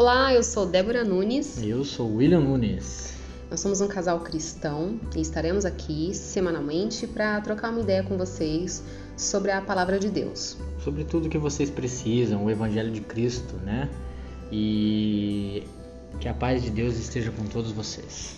Olá, eu sou Débora Nunes. Eu sou William Nunes. Nós somos um casal cristão e estaremos aqui semanalmente para trocar uma ideia com vocês sobre a palavra de Deus. Sobre tudo que vocês precisam, o Evangelho de Cristo, né? E que a paz de Deus esteja com todos vocês.